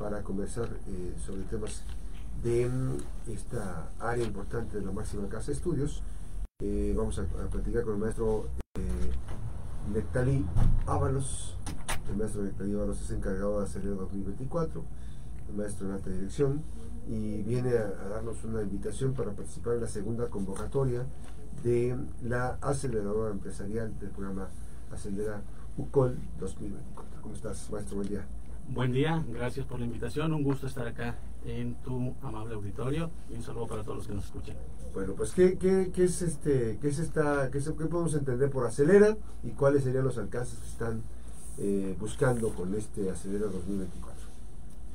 para conversar eh, sobre temas de mm, esta área importante de la máxima casa de estudios. Eh, vamos a, platicar con el maestro eh, Nectalí Ábalos. El maestro Nectalí Ábalos es encargado de hacer el 2024, el maestro en alta dirección, y viene a, darnos una invitación para participar en la segunda convocatoria de la aceleradora empresarial del programa Acelera UCOL 2024. ¿Cómo estás, maestro? Buen día. Buen día, gracias por la invitación. Un gusto estar acá en tu amable auditorio y un saludo para todos los que nos escuchan. Bueno, pues ¿qué, qué, qué es este, qué es esta, qué, qué, podemos entender por Acelera y cuáles serían los alcances que están eh, buscando con este Acelera 2024?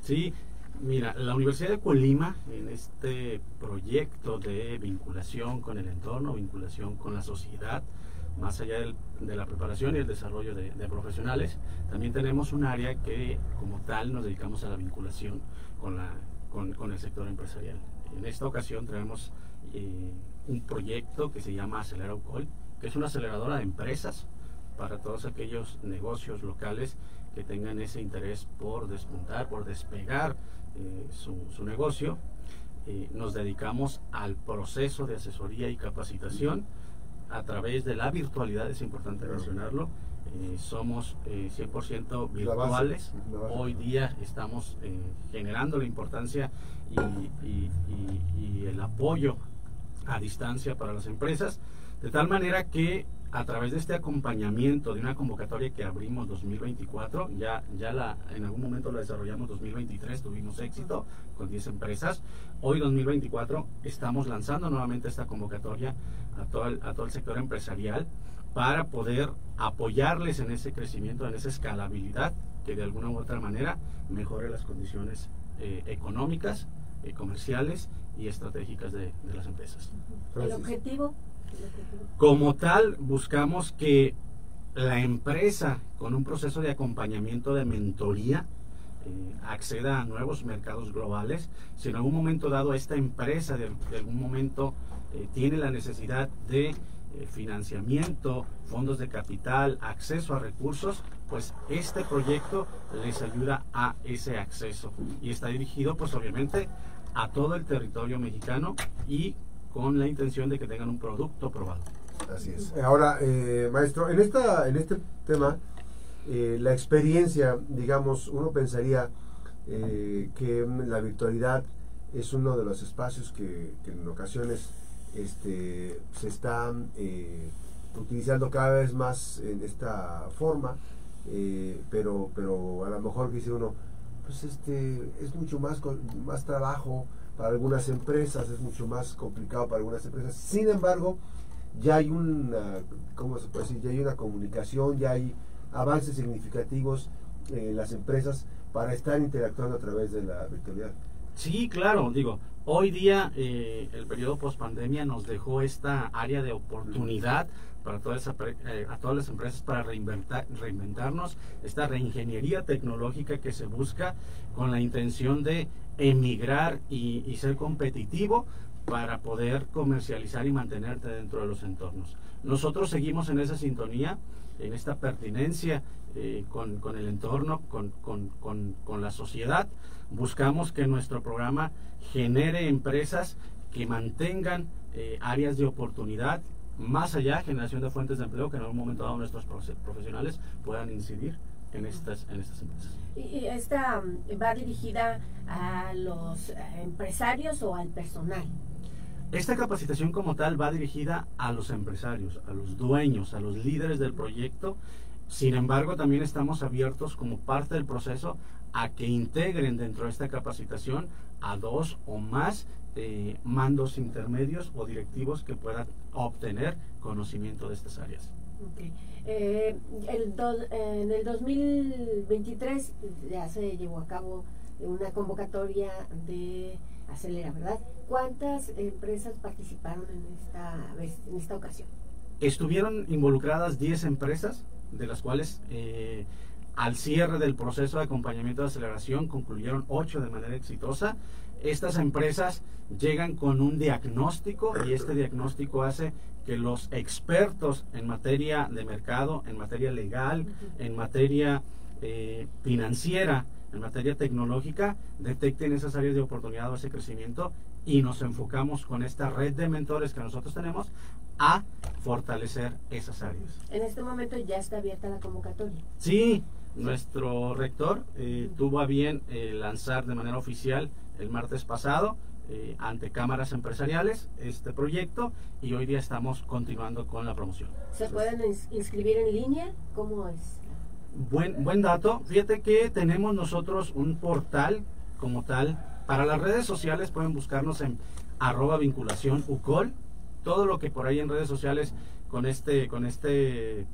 Sí, mira, la Universidad de Colima en este proyecto de vinculación con el entorno, vinculación con la sociedad, más allá de la preparación y el desarrollo de, profesionales, también tenemos un área que como tal nos dedicamos a la vinculación con, la, con, el sector empresarial. En esta ocasión tenemos eh, un proyecto que se llama Acelera UCOL, que es una aceleradora de empresas para todos aquellos negocios locales que tengan ese interés por despuntar, por despegar eh, su, negocio. Eh, nos dedicamos al proceso de asesoría y capacitación a través de la virtualidad, es importante mencionarlo. Eh, somos 100% virtuales. Hoy día estamos generando la importancia y el apoyo a distancia para las empresas, de tal manera que a través de este acompañamiento de una convocatoria que abrimos 2024, ya, ya la, en algún momento la desarrollamos 2023, tuvimos éxito con 10 empresas. Hoy 2024 estamos lanzando nuevamente esta convocatoria a todo el, a todo el sector empresarial para poder apoyarles en ese crecimiento, en esa escalabilidad que de alguna u otra manera mejore las condiciones eh, económicas, eh, comerciales y estratégicas de, de las empresas. ¿El objetivo? Como tal, buscamos que la empresa, con un proceso de acompañamiento de mentoría, eh, acceda a nuevos mercados globales. Si en algún momento dado esta empresa de, algún momento eh, tiene la necesidad de eh, financiamiento, fondos de capital, acceso a recursos, pues este proyecto les ayuda a ese acceso y está dirigido pues obviamente a todo el territorio mexicano y con la intención de que tengan un producto probado. Así es. Ahora, eh, maestro, en, esta, en este tema, eh, la experiencia, digamos, uno pensaría eh, que la virtualidad es uno de los espacios que, en ocasiones este, se está utilizando cada vez más en esta forma, pero, pero a lo mejor dice uno, pues este, es mucho más, más trabajo, para algunas empresas, es mucho más complicado para algunas empresas. Sin embargo, ya hay una, ¿cómo se puede decir? Ya hay una comunicación, ya hay avances significativos en las empresas para estar interactuando a través de la virtualidad. Sí, claro, digo, hoy día eh, el periodo post pandemia nos dejó esta área de oportunidad para todas eh, a las empresas para reinventar, reinventarnos, esta reingeniería tecnológica que se busca con la intención de emigrar y, ser competitivo para poder comercializar y mantenerte dentro de los entornos. Nosotros seguimos en esa sintonía, en esta pertinencia eh, con, el entorno, con, la sociedad. Buscamos que nuestro programa genere empresas que mantengan eh, áreas de oportunidad, más allá, generación de fuentes de empleo, que en algún momento dado nuestros profesionales puedan incidir en estas, en estas empresas. ¿Y esta mm, va dirigida a los eh, empresarios o al personal? Esta capacitación como tal va dirigida a los empresarios, a los dueños, a los líderes del proyecto. Sin embargo, también estamos abiertos como parte del proceso a que integren dentro de esta capacitación a dos o más eh, mandos intermedios o directivos que puedan obtener conocimiento de estas áreas. Eh, el en el 2023 ya se llevó a cabo una convocatoria de Acelera, ¿verdad? ¿Cuántas empresas participaron en esta, en esta ocasión? Estuvieron involucradas 10 empresas, de las cuales eh, al cierre del proceso de acompañamiento de aceleración concluyeron 8 de manera exitosa. Estas empresas llegan con un diagnóstico y este diagnóstico hace que los expertos en materia de mercado, en materia legal, en materia eh, financiera, en materia tecnológica detecten esas áreas de oportunidad o ese crecimiento y nos enfocamos con esta red de mentores que nosotros tenemos a fortalecer esas áreas. En este momento ya está abierta la convocatoria. Sí, nuestro rector eh, tuvo a bien eh, lanzar de manera oficial el martes pasado eh, ante cámaras empresariales este proyecto y hoy día estamos continuando con la promoción. ¿Se pueden inscribir en línea? ¿Cómo es? Buen, buen dato. Fíjate que tenemos nosotros un portal como tal. Para las redes sociales pueden buscarnos en arroba vinculación UCOL. Todo lo que por ahí en redes sociales con este, con este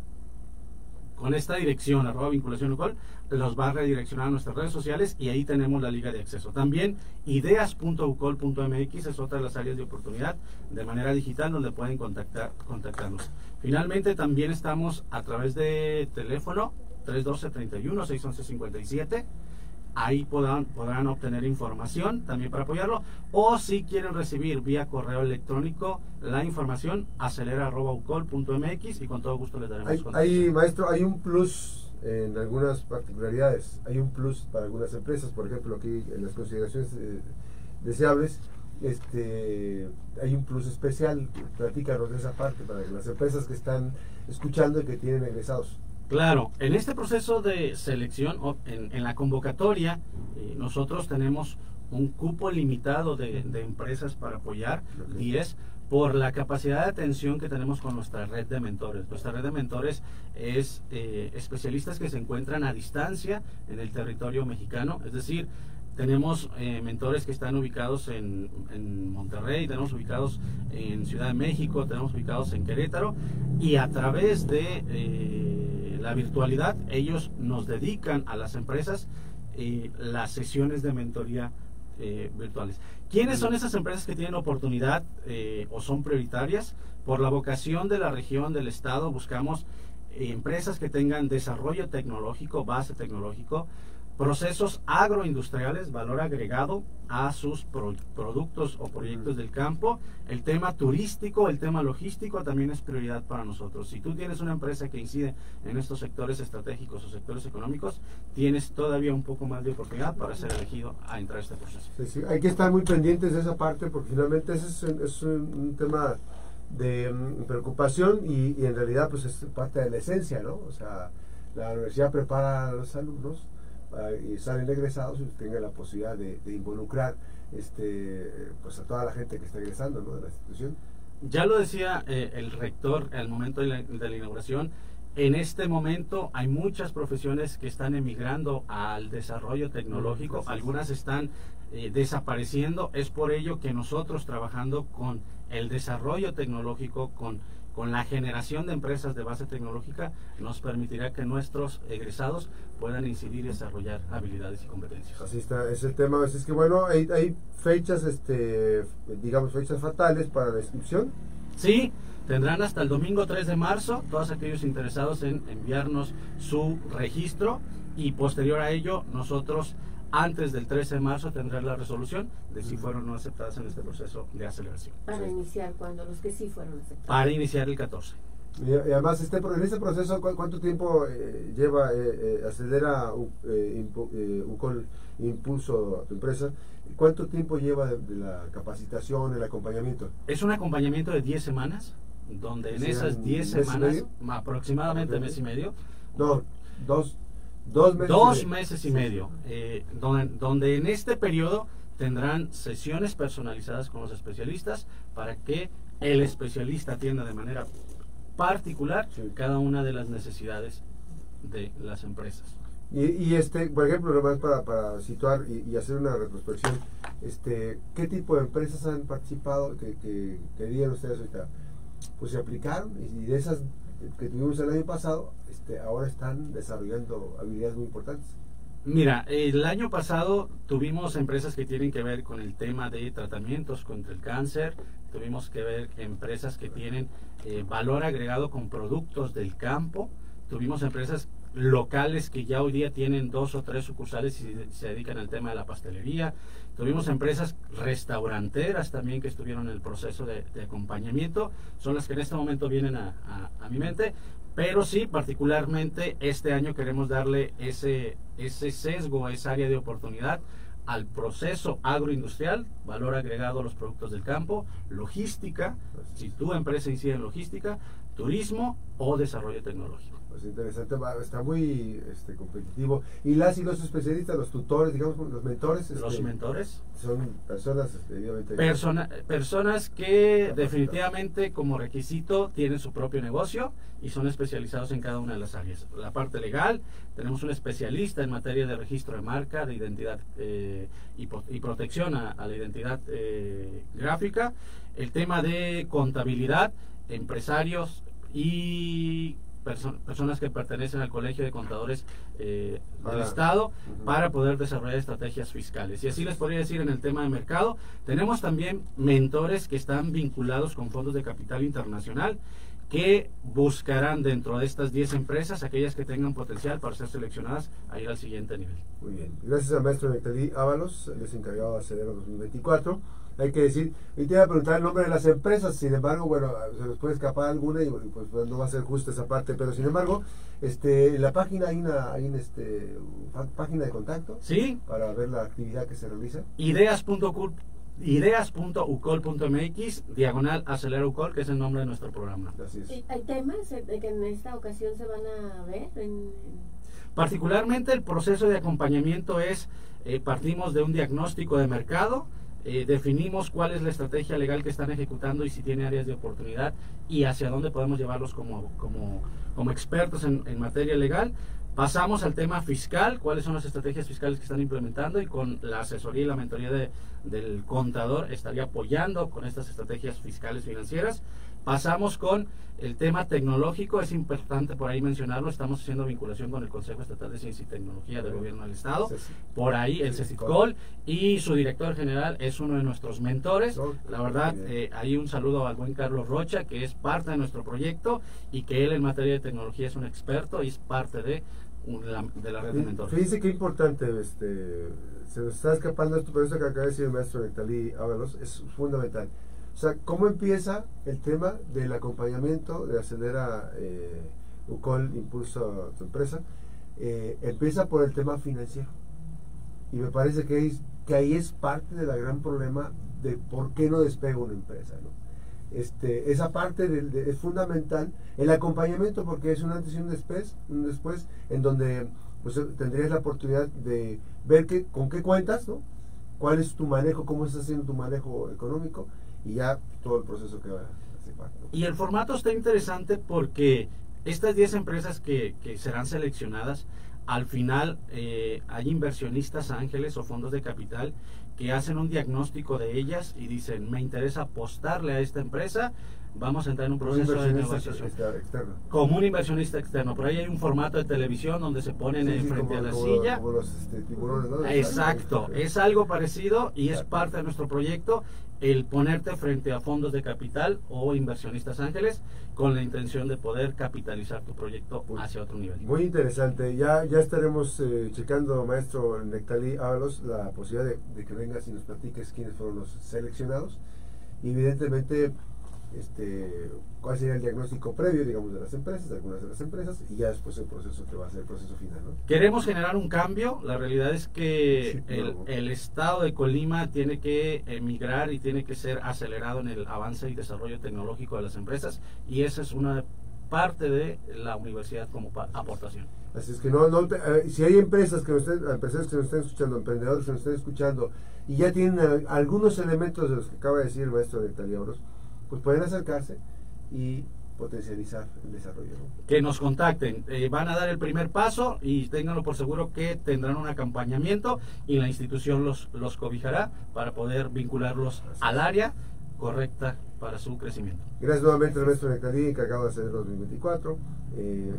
con esta dirección, arroba vinculación UCOL, los va a redireccionar a nuestras redes sociales y ahí tenemos la liga de acceso. También ideas.ucol.mx es otra de las áreas de oportunidad de manera digital donde pueden contactar, contactarnos. Finalmente también estamos a través de teléfono 312-31-611-57. Ahí podrán, podrán obtener información también para apoyarlo. O si quieren recibir vía correo electrónico la información, acelera.ucol.mx y con todo gusto les daremos hay, Maestro, hay un plus en algunas particularidades. Hay un plus para algunas empresas, por ejemplo, aquí en las consideraciones eh, deseables, este, hay un plus especial. Platícanos de esa parte para las empresas que están escuchando y que tienen egresados. Claro, en este proceso de selección, en, la convocatoria, eh, nosotros tenemos un cupo limitado de, empresas para apoyar, 10, por la capacidad de atención que tenemos con nuestra red de mentores. Nuestra red de mentores es eh, especialistas que se encuentran a distancia en el territorio mexicano, es decir, tenemos eh, mentores que están ubicados en, en, Monterrey, tenemos ubicados en Ciudad de México, tenemos ubicados en Querétaro y a través de la virtualidad, ellos nos dedican a las empresas eh, las sesiones de mentoría eh, virtuales. ¿Quiénes son esas empresas que tienen oportunidad eh, o son prioritarias? Por la vocación de la región, del Estado, buscamos empresas que tengan desarrollo tecnológico, base tecnológico, procesos agroindustriales, valor agregado a sus productos o proyectos del campo. El tema turístico, el tema logístico también es prioridad para nosotros. Si tú tienes una empresa que incide en estos sectores estratégicos o sectores económicos, tienes todavía un poco más de oportunidad para ser elegido a entrar a este proceso. hay que estar muy pendientes de esa parte porque finalmente ese es, un, tema de mm, preocupación y, y, en realidad pues es parte de la esencia, ¿no? O sea, la universidad prepara a los alumnos y salen egresados y tengan la posibilidad de, involucrar este, pues a toda la gente que está egresando de la institución. Ya lo decía eh, el rector al momento de la, inauguración, en este momento hay muchas profesiones que están emigrando al desarrollo tecnológico, algunas están eh, desapareciendo, es por ello que nosotros trabajando con el desarrollo tecnológico, con con la generación de empresas de base tecnológica nos permitirá que nuestros egresados puedan incidir y desarrollar habilidades y competencias. Así está, es el tema. Es que bueno, hay, hay fechas, este, digamos, fechas fatales para la inscripción. Sí, tendrán hasta el domingo 3 de marzo todos aquellos interesados en enviarnos su registro y posterior a ello nosotros antes del 13 de marzo tendrán la resolución de si fueron o no aceptadas en este proceso de aceleración. Para iniciar, cuando los que sí fueron aceptados. Para iniciar el 14. Y, además, este, en este proceso, ¿cuánto tiempo eh, lleva eh, eh, Acelera un Impulso a tu empresa? ¿Cuánto tiempo lleva de, la capacitación, el acompañamiento? Es un acompañamiento de 10 semanas, donde en esas 10 semanas, aproximadamente mes y medio, no, dos, Dos meses, y medio, eh, donde, donde en este periodo tendrán sesiones personalizadas con los especialistas para que el especialista atienda de manera particular cada una de las necesidades de las empresas. Y, este, por ejemplo, nomás para, para situar y, hacer una retrospección, este, ¿qué tipo de empresas han participado que, que, que ustedes ahorita? Pues se aplicaron y de esas que tuvimos el año pasado, este, ahora están desarrollando habilidades muy importantes. Mira, el año pasado tuvimos empresas que tienen que ver con el tema de tratamientos contra el cáncer, tuvimos que ver empresas que tienen eh, valor agregado con productos del campo, tuvimos empresas locales que ya hoy día tienen dos o tres sucursales y se dedican al tema de la pastelería. Tuvimos empresas restauranteras también que estuvieron en el proceso de, acompañamiento, son las que en este momento vienen a, mi mente. pero sí, particularmente este año queremos darle ese, ese sesgo, esa área de oportunidad al proceso agroindustrial, valor agregado a los productos del campo, logística, si tu empresa incide en logística, turismo o desarrollo tecnológico. Pues interesante, está muy este, competitivo. Y las y los especialistas, los tutores, digamos, los mentores. los este, mentores. Son personas, este, personas que definitivamente como requisito tienen su propio negocio y son especializados en cada una de las áreas. La parte legal, tenemos un especialista en materia de registro de marca, de identidad eh, y, protección a, la identidad eh, gráfica. El tema de contabilidad, empresarios y personas que pertenecen al Colegio de Contadores eh, del Estado para poder desarrollar estrategias fiscales. Y así les podría decir en el tema de mercado, tenemos también mentores que están vinculados con fondos de capital internacional que buscarán dentro de estas 10 empresas aquellas que tengan potencial para ser seleccionadas a ir al siguiente nivel. Muy bien. Gracias al maestro Nectalí Ábalos, el encargado de Acelero 2024 hay que decir, y te iba a preguntar el nombre de las empresas, sin embargo, bueno, se nos puede escapar alguna y pues, pues, no va a ser justo esa parte, pero sin embargo, este, en la página hay una, hay este, página de contacto sí para ver la actividad que se realiza. Ideas.ucol ideas.ucol.mx diagonal acelera UCOL, que es el nombre de nuestro programa. ¿Hay temas de que en esta ocasión se van a ver? Particularmente el proceso de acompañamiento es, eh, partimos de un diagnóstico de mercado, eh, definimos cuál es la estrategia legal que están ejecutando y si tiene áreas de oportunidad y hacia dónde podemos llevarlos como, como, como expertos en, en, materia legal. Pasamos al tema fiscal, cuáles son las estrategias fiscales que están implementando y con la asesoría y la mentoría de, del contador estaría apoyando con estas estrategias fiscales financieras. Pasamos con el tema tecnológico, es importante por ahí mencionarlo, estamos haciendo vinculación con el Consejo Estatal de Ciencia y Tecnología del Gobierno del Estado, por ahí el CECITCOL y su director general es uno de nuestros mentores. La verdad, eh, hay un saludo al buen Carlos Rocha, que es parte de nuestro proyecto y que él en materia de tecnología es un experto y es parte de, de la red de mentores. Fíjense qué importante, este, se nos está escapando esto, pero eso que acaba de decir el maestro Nectalí Ábalos es fundamental o sea, ¿cómo empieza el tema del acompañamiento de Acelera eh, UCOL Impulso a tu empresa? Eh, empieza por el tema financiero. Y me parece que, que ahí es parte del gran problema de por qué no despega una empresa. ¿no? Este, esa parte es fundamental. El acompañamiento, porque es un antes y un después, un después en donde pues, tendrías la oportunidad de ver que, con qué cuentas, ¿no? cuál es tu manejo, cómo estás haciendo tu manejo económico y ya todo el proceso que va a Y el formato está interesante porque estas 10 empresas que, que, serán seleccionadas, al final eh, hay inversionistas ángeles o fondos de capital que hacen un diagnóstico de ellas y dicen, me interesa apostarle a esta empresa, vamos a entrar en un proceso de negociación. Externo. Como un inversionista externo. Por ahí hay un formato de televisión donde se ponen en frente a la silla. Este, Exacto, es algo parecido y es parte de nuestro proyecto el ponerte frente a fondos de capital o inversionistas ángeles con la intención de poder capitalizar tu proyecto hacia otro nivel. Muy interesante. Ya, ya estaremos eh, checando, maestro Nectalí Ábalos, la posibilidad de, de que vengas y nos platiques quiénes fueron los seleccionados. Y evidentemente este, cuál sería el diagnóstico previo, digamos, de las empresas, de algunas de las empresas, y ya después el proceso que va a ser el proceso final. Queremos generar un cambio, la realidad es que el, estado de Colima tiene que emigrar y tiene que ser acelerado en el avance y desarrollo tecnológico de las empresas, y esa es una parte de la universidad como aportación. Así es que no, no eh, si hay empresas que nos estén, empresarios que nos estén escuchando, emprendedores que nos estén escuchando, y ya tienen eh, algunos elementos de los que acaba de decir el maestro de Taliabros, pues pueden acercarse y potencializar el desarrollo. Que nos contacten, eh, van a dar el primer paso y ténganlo por seguro que tendrán un acompañamiento y la institución los, los cobijará para poder vincularlos al área correcta para su crecimiento. Gracias nuevamente al maestro Nectarí, encargado de hacer el 2024, eh,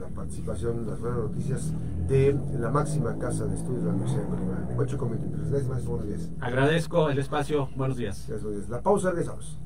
la participación, las buenas noticias de la máxima casa de estudios de la Universidad de Colima. 8 Gracias, maestro, buenos días. Agradezco el espacio, buenos días. Gracias, buenos días. La pausa, regresamos.